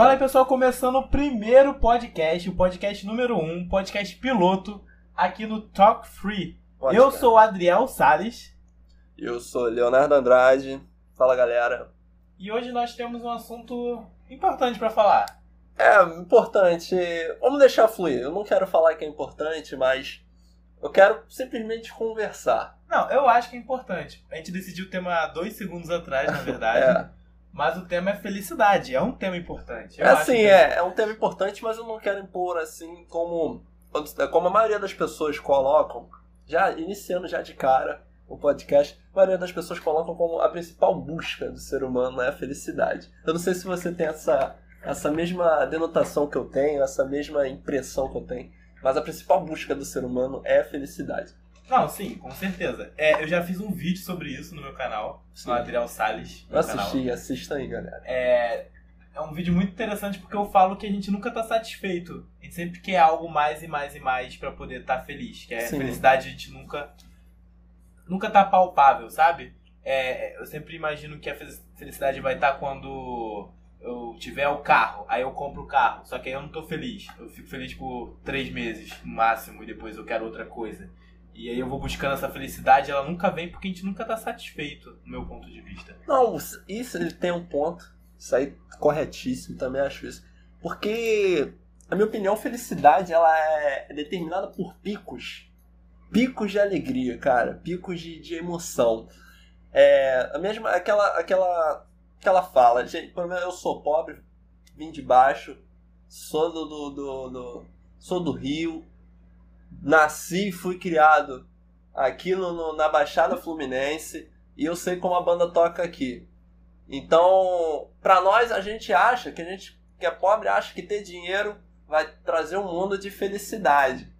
Fala aí, pessoal, começando o primeiro podcast, o podcast número 1, um, podcast piloto, aqui no Talk Free. Pode, Eu cara. sou o Adriel Salles Eu sou Leonardo Andrade. Fala galera. e hoje nós temos um assunto importante pra falar. É importante. Vamos deixar fluir. Eu não quero falar que é importante, mas eu quero simplesmente conversar. Não, eu acho que é importante. A gente decidiu o tema há dois segundos atrás, na verdade. É, Mas o tema é felicidade, é um tema importante. É assim, que- é, é um tema importante, mas eu não quero impor assim como, como a maioria das pessoas colocam, já iniciando já de cara o podcast, a maioria das pessoas colocam como a principal busca do ser humano é a felicidade. Eu não sei se você tem essa, essa mesma denotação que eu tenho, essa mesma impressão que eu tenho, mas a principal busca do ser humano é a felicidade. Não, sim, com certeza. É, eu já fiz um vídeo sobre isso no meu canal, Sim. no Adriel Salles. Eu meu canal. assisti, assista aí, galera. É, é um vídeo muito interessante porque eu falo que a gente nunca tá satisfeito. A gente sempre quer algo mais e mais e mais pra poder estar feliz. Que é a Sim. felicidade a gente nunca nunca tá palpável, sabe? É, eu sempre imagino que a fe- felicidade vai estar quando eu tiver o carro, aí eu compro o carro, só que aí eu não tô feliz. Eu fico feliz por três meses, no máximo, e depois eu quero outra coisa. E aí eu vou buscando essa felicidade, ela nunca vem porque a gente nunca tá satisfeito, do meu ponto de vista. Não, isso ele tem um ponto. Isso aí corretíssimo, também acho isso. Porque, na minha opinião, felicidade ela é determinada por picos. Picos de alegria, cara. Picos de, de emoção. É a mesma aquela aquela aquela fala, gente, pelo menos eu sou pobre, vim de baixo, sou do, do, do, do- sou do Rio, nasci e fui criado aqui no, no- na Baixada Fluminense e eu sei como a banda toca aqui. Então, pra nós a gente acha que a gente que é pobre acha que ter dinheiro vai trazer um mundo de felicidade.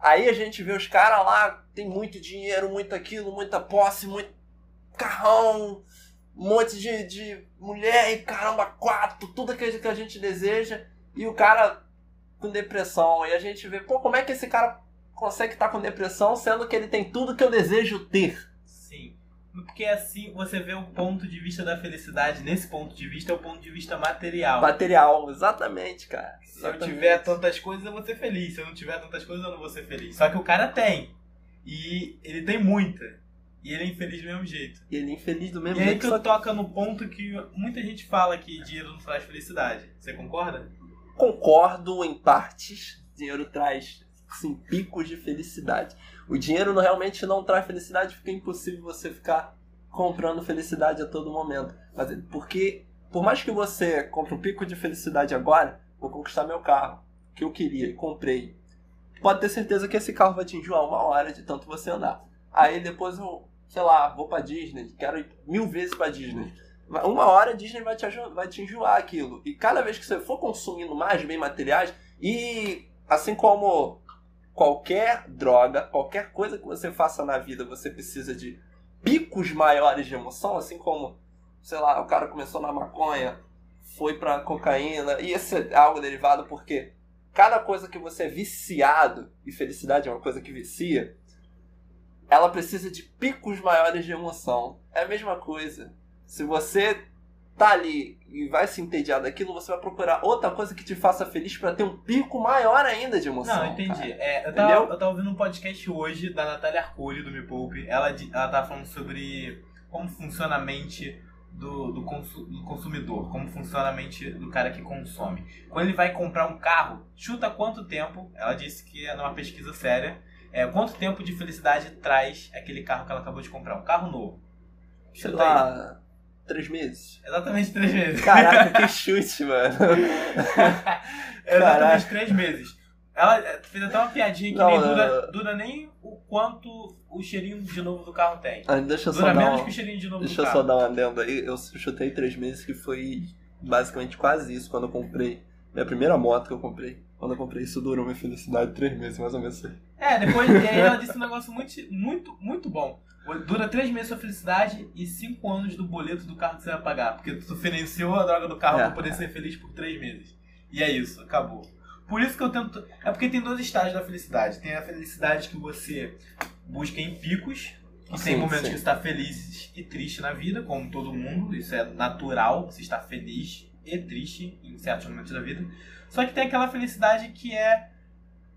Aí a gente vê os caras lá, tem muito dinheiro, muito aquilo, muita posse, muito carrão, um monte de, de mulher e caramba, quatro, tudo aquilo que a gente deseja, e o cara com depressão. E a gente vê, pô, como é que esse cara consegue estar com depressão sendo que ele tem tudo que eu desejo ter? Sim. Porque assim você vê o ponto de vista da felicidade, nesse ponto de vista, é o ponto de vista material. Material, exatamente, cara. Se eu Exatamente. tiver tantas coisas, eu vou ser feliz. Se eu não tiver tantas coisas, eu não vou ser feliz. Só que o cara tem. E ele tem muita. E ele é infeliz do mesmo jeito. E ele é infeliz do mesmo E aí jeito. que só eu toca no ponto que muita gente fala que dinheiro não traz felicidade. Você concorda? concordo em partes. Dinheiro traz sim, picos de felicidade. O dinheiro não- realmente não traz felicidade porque é impossível você ficar comprando felicidade a todo momento. Mas porque, por mais que você compre um pico de felicidade agora, vou conquistar meu carro, que eu queria, comprei. Pode ter certeza que esse carro vai te enjoar uma hora de tanto você andar. Aí depois eu, sei lá, vou pra Disney, quero ir mil vezes pra Disney. Uma hora a Disney vai te, vai te enjoar aquilo. E cada vez que você for consumindo mais bem materiais, e assim como qualquer droga, qualquer coisa que você faça na vida, você precisa de picos maiores de emoção, assim como, sei lá, o cara começou na maconha, foi pra cocaína, e esse é algo derivado porque cada coisa que você é viciado, e felicidade é uma coisa que vicia, ela precisa de picos maiores de emoção. É a mesma coisa. Se você tá ali e vai se entediar daquilo, você vai procurar outra coisa que te faça feliz pra ter um pico maior ainda de emoção. Não, entendi. É, eu, tava, eu tava ouvindo um podcast hoje da Natália Arcuri, do Me Poupe. Ela, ela tava falando sobre como funciona a mente do, do, consu- do consumidor, como funciona a mente do cara que consome. Quando ele vai comprar um carro, chuta quanto tempo, ela disse que é numa pesquisa séria, é, quanto tempo de felicidade traz aquele carro que ela acabou de comprar, um carro novo. Sei Chuta aí. Três meses. Exatamente três meses. Caraca, que chute, mano. Exatamente três meses. Ela eh, fez até uma piadinha que Não, nem dura, dura nem o quanto o cheirinho de novo do carro tem. Ah, deixa eu só Dura dar menos um... que o cheirinho de novo Deixa do eu carro. só dar um adendo aí. Eu chutei três meses que foi basicamente quase isso quando eu comprei. Minha primeira moto que eu comprei. Quando eu comprei isso durou minha felicidade três meses, mais ou menos. É, depois e aí ela disse um negócio muito, muito, muito bom. Dura três meses sua felicidade e cinco anos do boleto do carro que você vai pagar. Porque tu financiou a droga do carro É. pra poder ser feliz por três meses. E é isso, acabou. Por isso que eu tento. É porque tem dois estágios da felicidade. Tem a felicidade que você busca em picos. E tem Sim, momentos sim. que você está feliz e triste na vida, como todo mundo. Isso é natural, você está feliz e triste em certos momentos da vida. Só que tem aquela felicidade que é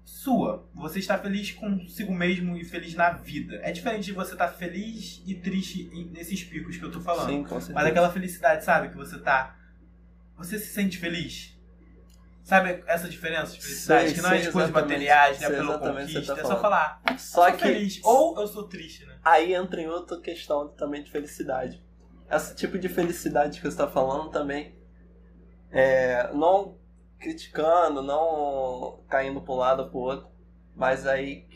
sua. Você está feliz consigo mesmo e feliz na vida. É diferente de você estar feliz e triste nesses picos que eu tô falando. Sim, com certeza. Mas aquela felicidade, sabe? Que você tá. Você se sente feliz? Sabe essa diferença de felicidade? Sei, que não é de coisas materiais, não é Sei pela exatamente o que você conquista. tá é só falar. eu Só sou que feliz. Ou eu sou triste, né? aí entra em outra questão também de felicidade. Esse tipo de felicidade que você está falando também, é, não criticando, não caindo para um lado ou para o outro, mas aí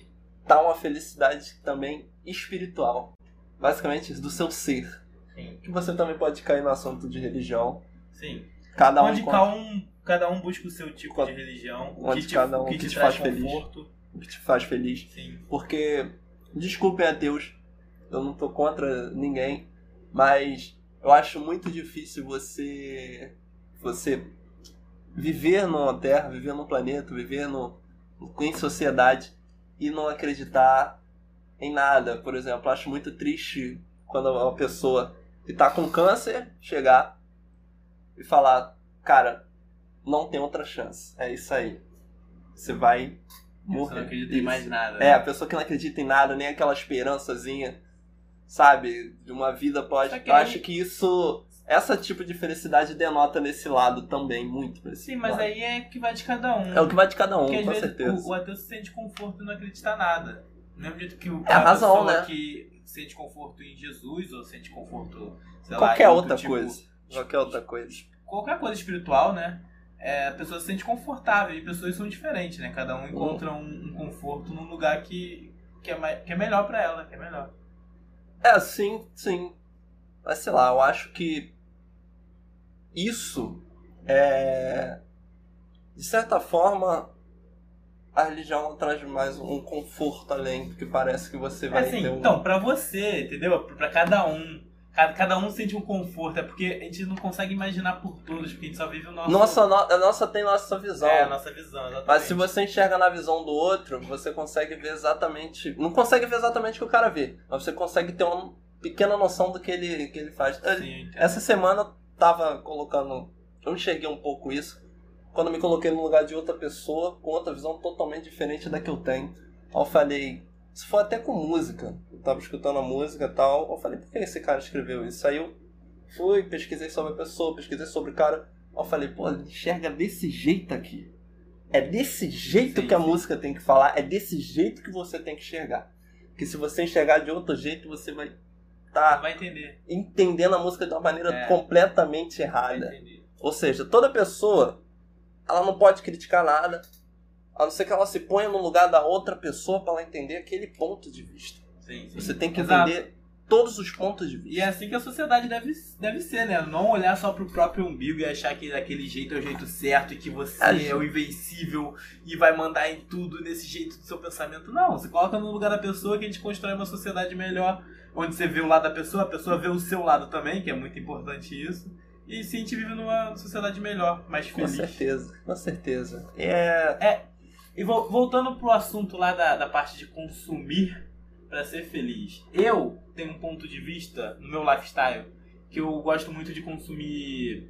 tá uma felicidade também espiritual, basicamente do seu ser. Sim. Que você também pode cair no assunto de religião. Sim. Cada um Onde com cada um, cada um busca o seu tipo Qual- de religião. O onde que te, cada um o que que te, te faz feliz. conforto. o que te faz feliz. Sim. Porque, desculpem a Deus, eu não tô contra ninguém, mas eu acho muito difícil você você viver numa terra, viver num planeta, viver no, em sociedade e não acreditar em nada. Por exemplo, acho muito triste quando uma pessoa que tá com câncer chegar e falar, cara, não tem outra chance. É isso aí. Você vai Você morrer. não acredita em mais nada. É, a pessoa que não acredita em nada, nem aquela esperançazinha, sabe, de uma vida que Eu acho que isso, essa tipo de felicidade denota nesse lado também, muito pra esse Sim, mas lado. aí é que vai de cada um. É o que vai de cada um, Porque com vezes certeza. o, o ateu se sente conforto em não acreditar em nada. Do mesmo jeito que o, É a razão, né? que sente conforto em Jesus ou sente conforto, sei lá, Qualquer em outro outra tipo- coisa. Qualquer outra coisa. Qualquer coisa espiritual, né? É, a pessoa se sente confortável e pessoas são diferentes, né? Cada um encontra um, um conforto num lugar que, que, é, mai- que é melhor pra ela, que é melhor. É, sim, sim. Mas sei lá, eu acho que isso é. De certa forma, a religião traz mais um conforto além, porque parece que você vai assim, ter um. então, pra você, entendeu? Pra cada um. Cada, cada um sente um conforto. É porque a gente não consegue imaginar por todos, porque a gente só vive o nosso. Nossa, no- a nossa tem nossa visão. É, a nossa visão, exatamente. Mas se você enxerga na visão do outro, você consegue ver exatamente. Não consegue ver exatamente o que o cara vê, mas você consegue ter uma pequena noção do que ele, que ele faz. Sim. Essa semana tava colocando. Eu enxerguei um pouco isso. Quando me coloquei no lugar de outra pessoa, com outra visão totalmente diferente da que eu tenho. Aí eu falei. Se for até com música. Eu tava escutando a música e tal. Eu falei, por que esse cara escreveu isso? Aí eu fui, pesquisei sobre a pessoa, pesquisei sobre o cara. Aí eu falei, pô, ele enxerga desse jeito aqui. É desse jeito Sim, que a sim. música tem que falar, é desse jeito que você tem que enxergar. Porque se você enxergar de outro jeito, você vai entender. entendendo a música de uma maneira É. completamente errada. Ou seja, toda pessoa, ela não pode criticar nada, a não ser que ela se ponha no lugar da outra pessoa para ela entender aquele ponto de vista. Sim, sim. Você tem que Exato. entender todos os pontos de E vista. é assim que a sociedade deve, deve ser, né? Não olhar só pro próprio umbigo e achar que daquele jeito é o jeito certo e que você A é, gente- o invencível e vai mandar em tudo nesse jeito do seu pensamento. Não, você coloca no lugar da pessoa que a gente constrói uma sociedade melhor, onde você vê o lado da pessoa, a pessoa vê o seu lado também, que é muito importante isso. E sim, a gente vive numa sociedade melhor, mais Com feliz. certeza, com certeza. É, E vo- voltando pro assunto lá da, da parte de consumir pra ser feliz. Eu tenho um ponto de vista no meu lifestyle que eu gosto muito de consumir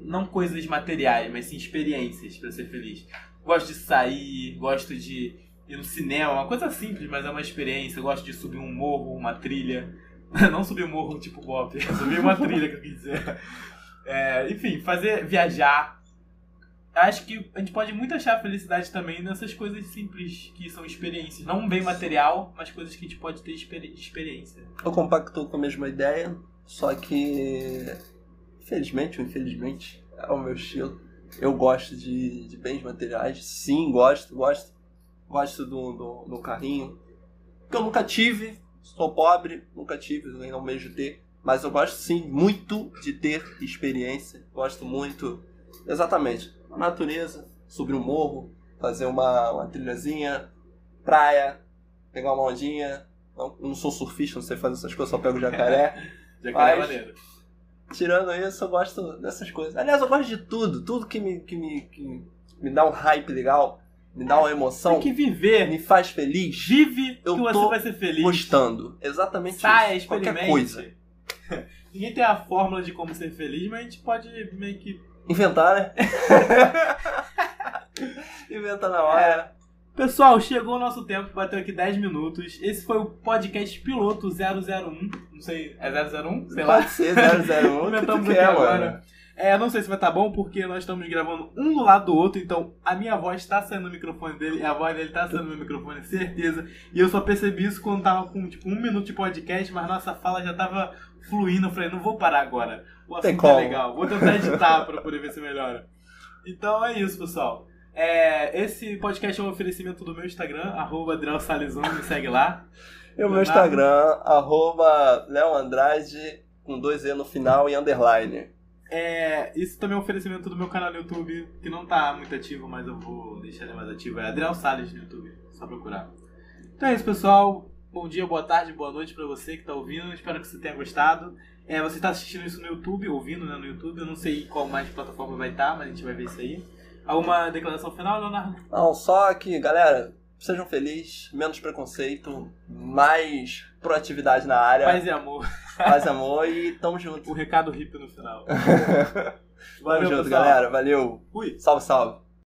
não coisas materiais, mas sim experiências pra ser feliz. Gosto de sair, gosto de ir no cinema, uma coisa simples, mas é uma experiência. Eu gosto de subir um morro, uma trilha. Não subir um morro tipo Bob, subir uma trilha que eu quis dizer. É, enfim, fazer viajar, acho que a gente pode muito achar felicidade também nessas coisas simples que são experiências. Não um bem material, mas coisas que a gente pode ter experi- de experiência. eu compacto com a mesma ideia, só que, infelizmente ou infelizmente, é o meu estilo. Eu gosto de, de bens materiais, sim, gosto, gosto. Gosto do, do, do carrinho, que eu nunca tive, sou pobre, nunca tive, nem não mesmo ter. Mas eu gosto sim muito de ter experiência. Gosto muito, exatamente, na natureza, subir um morro, fazer uma, uma trilhazinha, praia, pegar uma ondinha. Não, não sou surfista, não sei fazer essas coisas, só pego jacaré. Já que Mas- é maneiro. Tirando isso, eu gosto dessas coisas. Aliás, eu gosto de tudo. Tudo que me, que me, que me dá um hype legal, me dá uma emoção, Tem que viver. me faz feliz, Vive Eu que você tô vai ser feliz. gostando. Exatamente Saia, isso. Qualquer coisa. Ninguém tem a fórmula de como ser feliz, mas a gente pode meio que. Inventar, né? Inventa na hora. É. Pessoal, chegou o nosso tempo, bateu aqui 10 minutos. Esse foi o podcast piloto 001. Não sei, é 001? Sei lá. Pode ser 001. o que Inventamos aqui agora. mano. É, não sei se vai estar bom, porque nós estamos gravando um do lado do outro, então a minha voz está saindo no microfone dele e a voz dele está saindo no meu microfone, certeza. E eu só percebi isso quando tava com tipo um minuto de podcast, mas nossa fala já tava fluindo. Eu falei, não vou parar agora. O Tem assunto é legal. Vou tentar editar para poder ver se melhora. Então é isso, pessoal. É, esse podcast é um oferecimento do meu Instagram, arroba Adriel Salles1, me segue lá. E o meu. Instagram, arroba Léo Andrade, com dois E no final e underline. É, isso também é um oferecimento do meu canal no YouTube, que não tá muito ativo, mas eu vou deixar ele mais ativo. É Adriel Salles no YouTube, só procurar. Então é isso, pessoal. Bom dia, boa tarde, boa noite pra você que tá ouvindo. Espero que você tenha gostado. É, você tá assistindo isso no YouTube, ouvindo né, no YouTube. Eu não sei qual mais plataforma vai estar, mas a gente vai ver isso aí. Alguma declaração final, Leonardo? Não, só que, galera, sejam felizes, menos preconceito, mais proatividade na área, Paz e amor. paz e amor e tamo junto. O recado hippie no final. Tamo Valeu, junto, pessoal. galera. Valeu. Fui. Salve, salve.